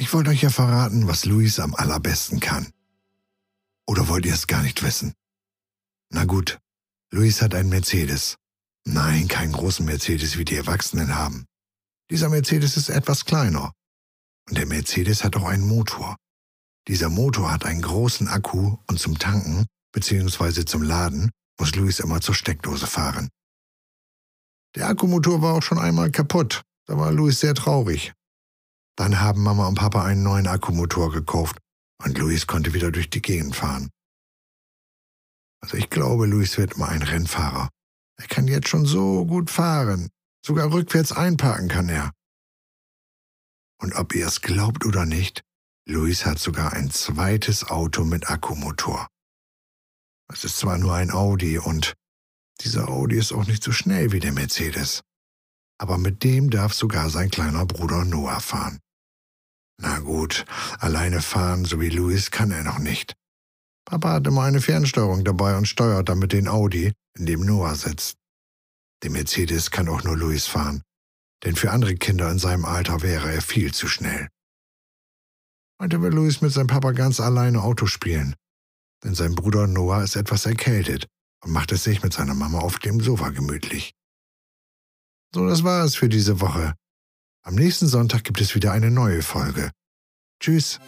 Ich wollte euch ja verraten, was Luis am allerbesten kann. Oder wollt ihr es gar nicht wissen? Na gut, Luis hat einen Mercedes. Nein, keinen großen Mercedes, wie die Erwachsenen haben. Dieser Mercedes ist etwas kleiner. Und der Mercedes hat auch einen Motor. Dieser Motor hat einen großen Akku und zum Tanken bzw. zum Laden muss Luis immer zur Steckdose fahren. Der Akkumotor war auch schon einmal kaputt. Da war Luis sehr traurig. Dann haben Mama und Papa einen neuen Akkumotor gekauft und Luis konnte wieder durch die Gegend fahren. Also ich glaube, Luis wird immer ein Rennfahrer. Er kann jetzt schon so gut fahren. Sogar rückwärts einparken kann er. Und ob ihr es glaubt oder nicht, Luis hat sogar ein zweites Auto mit Akkumotor. Es ist zwar nur ein Audi und dieser Audi ist auch nicht so schnell wie der Mercedes, aber mit dem darf sogar sein kleiner Bruder Noah fahren. Na gut, alleine fahren, so wie Luis, kann er noch nicht. Papa hat immer eine Fernsteuerung dabei und steuert damit den Audi, in dem Noah sitzt. Den Mercedes kann auch nur Luis fahren, denn für andere Kinder in seinem Alter wäre er viel zu schnell. Heute will Luis mit seinem Papa ganz alleine Auto spielen, denn sein Bruder Noah ist etwas erkältet und macht es sich mit seiner Mama auf dem Sofa gemütlich. So, das war es für diese Woche. Am nächsten Sonntag gibt es wieder eine neue Folge. Tschüss.